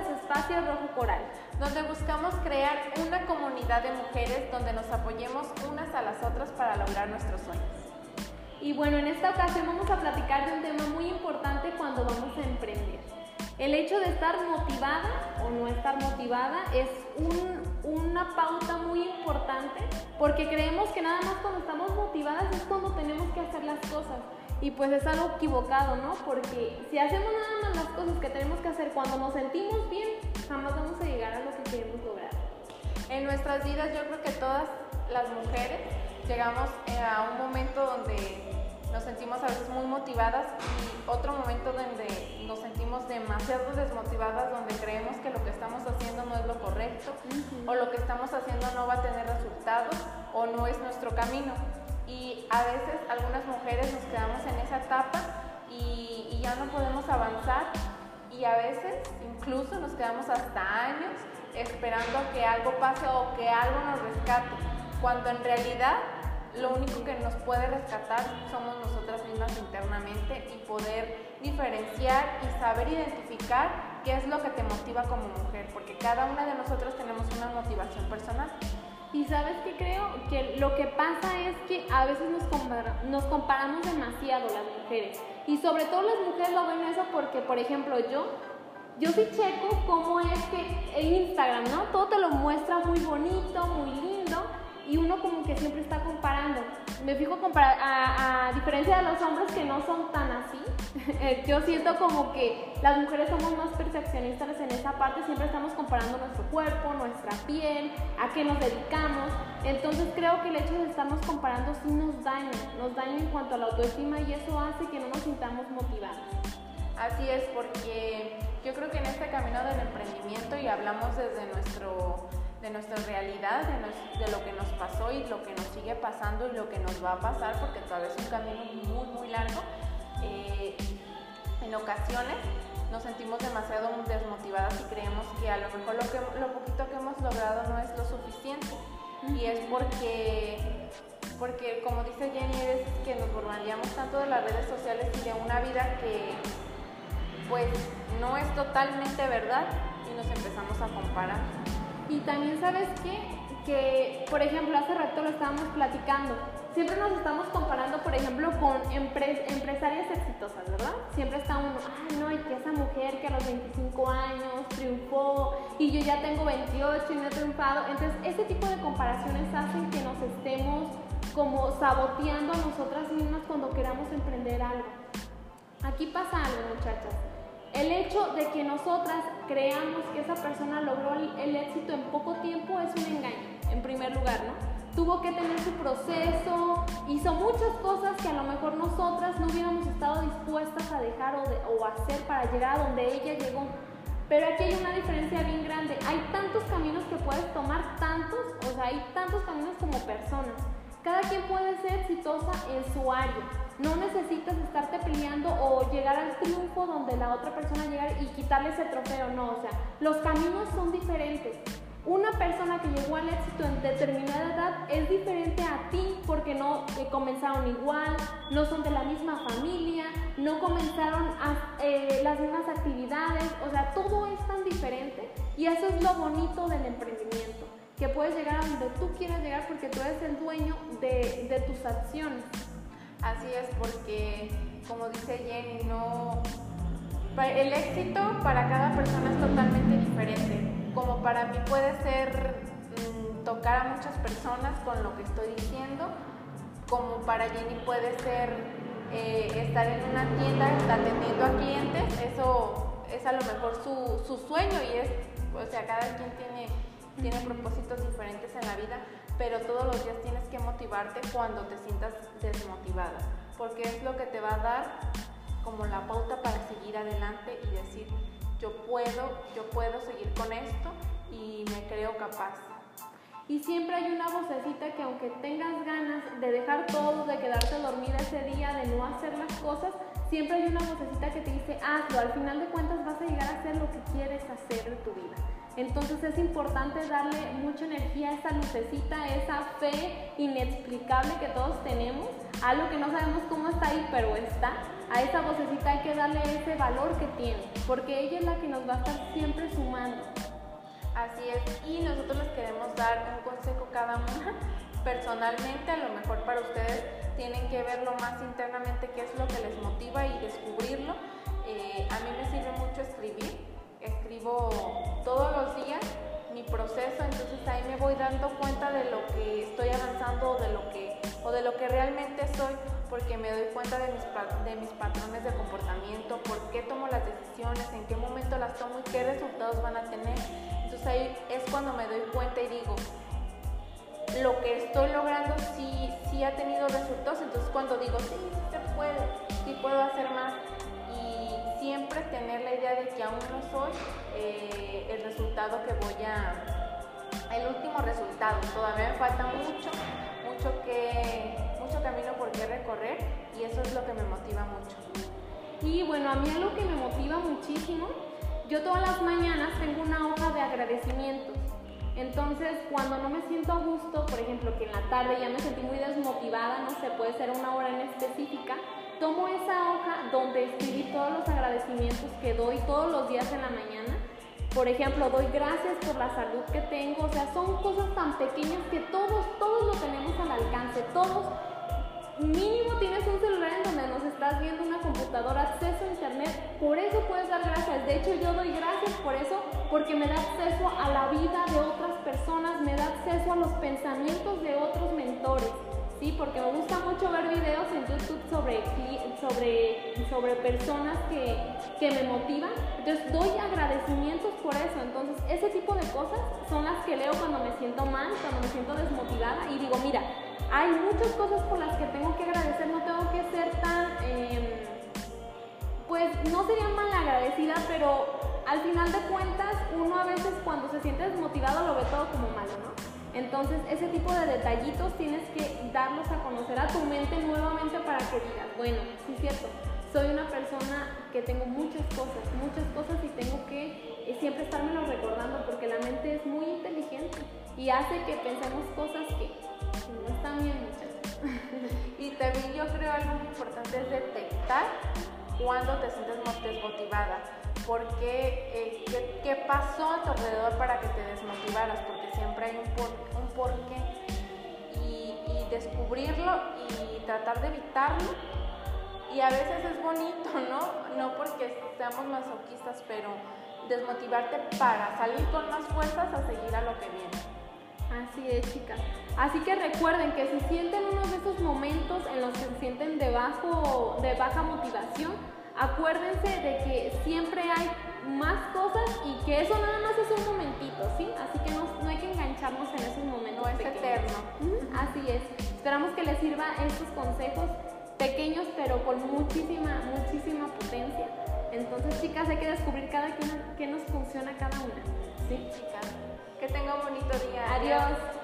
su espacio Rojo Coral, donde buscamos crear una comunidad de mujeres donde nos apoyemos unas a las otras para lograr nuestros sueños. Y bueno, en esta ocasión vamos a platicar de un tema muy importante cuando vamos a emprender. El hecho de estar motivada o no estar motivada es una pauta muy importante porque creemos que nada más cuando estamos motivadas es cuando tenemos que hacer las cosas. Y pues es algo equivocado, ¿no? Porque si hacemos nada más las cosas que tenemos que hacer cuando nos sentimos bien, jamás vamos a llegar a lo que queremos lograr. En nuestras vidas yo creo que todas las mujeres llegamos eh, a un momento donde sentimos a veces muy motivadas y otro momento donde nos sentimos demasiado desmotivadas, donde creemos que lo que estamos haciendo no es lo correcto o lo que estamos haciendo no va a tener resultados o no es nuestro camino. Y a veces algunas mujeres nos quedamos en esa etapa y, y ya no podemos avanzar y a veces incluso nos quedamos hasta años esperando a que algo pase o que algo nos rescate, cuando en realidad lo único que nos puede rescatar somos nosotras mismas internamente y poder diferenciar y saber identificar qué es lo que te motiva como mujer, porque cada una de nosotros tenemos una motivación personal. Y sabes qué creo? Que lo que pasa es que a veces nos, nos comparamos demasiado las mujeres. Y sobre todo las mujeres lo ven eso porque, por ejemplo, yo, yo sí checo cómo es que Instagram, ¿no? Todo te lo muestra muy bonito, muy lindo y uno como que siempre está comparando. Me fijo a, diferencia de los hombres que no son tan así, eh, yo siento como que las mujeres somos más percepcionistas en esa parte, siempre estamos comparando nuestro cuerpo, nuestra piel, a qué nos dedicamos. Entonces creo que el hecho de estarnos comparando sí nos daña, nos daña en cuanto a la autoestima y eso hace que no nos sintamos motivadas. Así es, porque yo creo que en este camino del emprendimiento y hablamos desde nuestro de nuestra realidad, de, lo que nos pasó y lo que nos sigue pasando y lo que nos va a pasar, porque todavía es un camino muy, muy largo. Eh, en ocasiones nos sentimos demasiado desmotivadas y creemos que a lo mejor lo, que, lo poquito que hemos logrado no es lo suficiente. Y es porque, porque como dice Jenny, es que nos bombardeamos tanto de las redes sociales y de una vida que pues no es totalmente verdad y nos empezamos a comparar. Y también sabes qué? Que, por ejemplo, hace rato lo estábamos platicando. Siempre nos estamos comparando, por ejemplo, con empresarias exitosas, ¿verdad? Siempre está uno, ay, no, y que esa mujer que a los 25 años triunfó y yo ya tengo 28 y no he triunfado. Entonces, ese tipo de comparaciones hacen que nos estemos como saboteando a nosotras mismas cuando queramos emprender algo. Aquí pasa algo, muchachas. El hecho de que nosotras creamos que esa persona logró el éxito en poco tiempo es un engaño, en primer lugar, ¿no? Tuvo que tener su proceso, hizo muchas cosas que a lo mejor nosotras no hubiéramos estado dispuestas a dejar o, hacer para llegar a donde ella llegó. Pero aquí hay una diferencia bien grande. Hay tantos caminos que puedes tomar, tantos, o sea, hay tantos caminos como personas. Cada quien puede ser exitosa en su área. No necesitas estarte peleando o llegar al triunfo donde la otra persona llega y quitarle ese trofeo, no, o sea, los caminos son diferentes. Una persona que llegó al éxito en determinada edad es diferente a ti porque no eh, comenzaron igual, no son de la misma familia, no comenzaron eh, las mismas actividades, o sea, todo es tan diferente y eso es lo bonito del emprendimiento, que puedes llegar a donde tú quieras llegar porque tú eres el dueño de, tus acciones. Así es, porque como dice Jenny, no, el éxito para cada persona es totalmente diferente. Como para mí puede ser mm, tocar a muchas personas con lo que estoy diciendo, como para Jenny puede ser eh, estar en una tienda atendiendo a clientes, eso es a lo mejor su sueño y es, o sea, cada quien tiene, tiene propósitos diferentes en la vida pero todos los días tienes que motivarte cuando te sientas desmotivada, porque es lo que te va a dar como la pauta para seguir adelante y decir, yo puedo, yo puedo seguir con esto y me creo capaz. Y siempre hay una vocecita que aunque tengas ganas de dejar todo, de quedarte dormida ese día, de no hacer las cosas, siempre hay una vocecita que te dice, hazlo, al final de cuentas vas a llegar a hacer lo que quieres hacer en tu vida. Entonces es importante darle mucha energía a esa lucecita, esa fe inexplicable que todos tenemos algo que no sabemos cómo está ahí, pero está, a esa vocecita hay que darle ese valor que tiene, porque ella es la que nos va a estar siempre sumando. Así es, y nosotros les queremos dar un consejo cada una. Personalmente, a lo mejor para ustedes tienen que verlo más internamente qué es lo que les motiva y descubrirlo. Eh, a mí me sirve mucho escribir, escribo todos los días mi proceso, entonces ahí me voy dando cuenta de lo que estoy avanzando o de lo que, o de lo que realmente soy, porque me doy cuenta de mis, de mis patrones de comportamiento, por qué tomo las decisiones, en qué momento las tomo y qué resultados van a tener. Entonces ahí es cuando me doy cuenta y digo, lo que estoy logrando sí, sí ha tenido resultados, entonces cuando digo, sí, se puede, sí puedo hacer más, tener la idea de que aún no soy eh, el resultado que voy a, el último resultado. Todavía me falta mucho, mucho que, mucho camino por qué recorrer y eso es lo que me motiva mucho. Y bueno, a mí algo que me motiva muchísimo, yo todas las mañanas tengo una hoja de agradecimientos. Entonces, cuando no me siento a gusto, por ejemplo, que en la tarde ya me sentí muy desmotivada, no sé, puede ser una hora en específica, tomo esa hoja donde escribí todos los agradecimientos que doy todos los días en la mañana. Por ejemplo, doy gracias por la salud que tengo. O sea, son cosas tan pequeñas que todos, todos lo tenemos al alcance. Todos, mínimo tienes un celular en donde nos estás viendo una computadora, acceso a internet. Por eso puedes dar gracias. De hecho, yo doy gracias por eso, porque me da acceso a la vida de otras personas, me da acceso a los pensamientos de otros mentores. ¿Sí? Porque me gusta mucho ver videos en YouTube sobre, sobre, sobre personas que, que me motivan. Entonces doy agradecimientos por eso. Entonces ese tipo de cosas son las que leo cuando me siento mal, cuando me siento desmotivada y digo, mira, hay muchas cosas por las que tengo que agradecer, no tengo que ser tan, em, pues no sería mal agradecida, pero al final de cuentas uno a veces cuando se siente desmotivado lo ve todo como malo, ¿no? Entonces, ese tipo de detallitos tienes que darlos a conocer a tu mente nuevamente para que digas, bueno, sí es cierto, soy una persona que tengo muchas cosas, muchas cosas y tengo que eh, siempre estármelo recordando porque la mente es muy inteligente y hace que pensemos cosas que, no están bien muchas. y también yo creo algo muy importante es detectar cuando te sientes desmotivada. Porque, eh, ¿qué, ¿qué, pasó a tu alrededor para que te desmotivaras? Porque siempre por, un porqué. Y, descubrirlo y tratar de evitarlo. Y a veces es bonito, ¿no? No porque seamos masoquistas, pero desmotivarte para salir con más fuerzas a seguir a lo que viene. Así es, chicas. Así que recuerden que si sienten uno de esos momentos en los que se sienten de, bajo, de baja motivación, acuérdense de que siempre hay más cosas y que eso nada más es un momentito, ¿sí? Así que no, hay que engancharnos en esos momentos. No es eterno. Así es. Esperamos que les sirva estos consejos pequeños pero con muchísima, muchísima potencia. Entonces, chicas, hay que descubrir cada qué nos funciona cada una. ¿Sí? Chicas, que tenga un bonito día. Adiós.